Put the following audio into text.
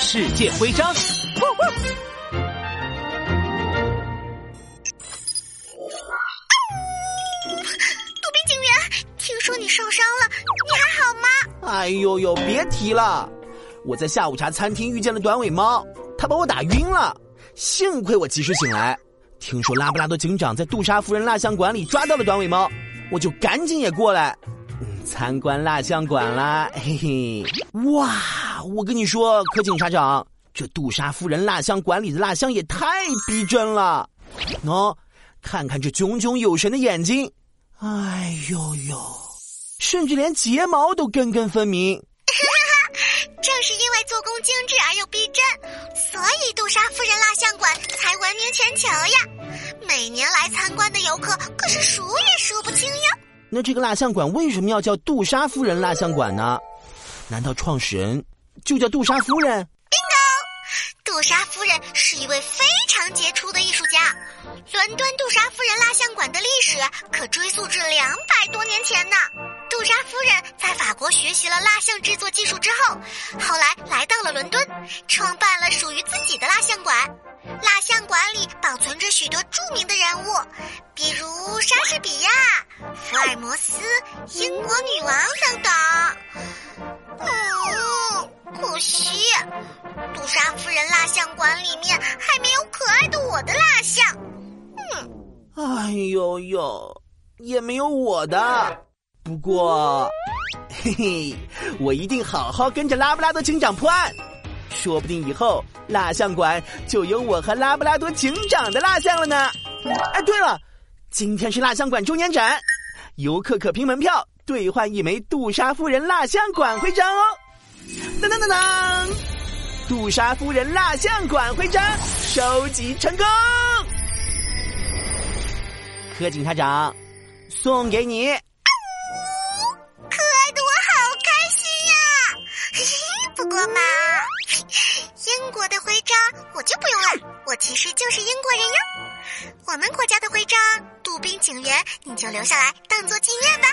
世界徽章。杜宾警员，听说你受伤了，你还好吗？哎呦呦，别提了，我在下午茶餐厅遇见了短尾猫，它把我打晕了，幸亏我及时醒来。听说拉布拉多警长在杜莎夫人蜡像馆里抓到了短尾猫，我就赶紧也过来，参观蜡像馆啦，嘿嘿！哇，我跟你说，柯警察长，这杜莎夫人蜡像馆里的蜡像也太逼真了，喏，看看这炯炯有神的眼睛，哎呦呦，甚至连睫毛都根根分明。正是因为做工精致而又逼真，所以杜莎夫人蜡像馆才闻名全球呀！每年来参观的游客可是数也数不清呀。那这个蜡像馆为什么要叫杜莎夫人蜡像馆呢？难道创始人就叫杜莎夫人？bingo！杜莎夫人是一位非常杰出的艺术家。伦敦杜莎夫人蜡像馆的历史可追溯至两百多年前呢。杜莎夫人在法国学习了蜡像制作技术之后，后来来到了伦敦，创办了属于自己的蜡像馆。蜡像馆里保存着许多著名的人物，比如莎士比亚、福尔摩斯、英国女王等等。蜡像馆里面还没有可爱的我的蜡像。嗯，哎呦呦，也没有我的。不过，嘿嘿，我一定好好跟着拉布拉多警长破案，说不定以后蜡像馆就有我和拉布拉多警长的蜡像了呢。哎，对了，今天是蜡像馆周年展，游客可凭门票兑换一枚杜莎夫人蜡像馆徽章哦。当当当当，杜莎夫人蜡像馆徽章收集成功，柯警察长送给你。可爱的我好开心呀！不过嘛，英国的徽章我就不用了，我其实就是英国人哟。我们国家的徽章，杜宾警员，你就留下来当做纪念吧。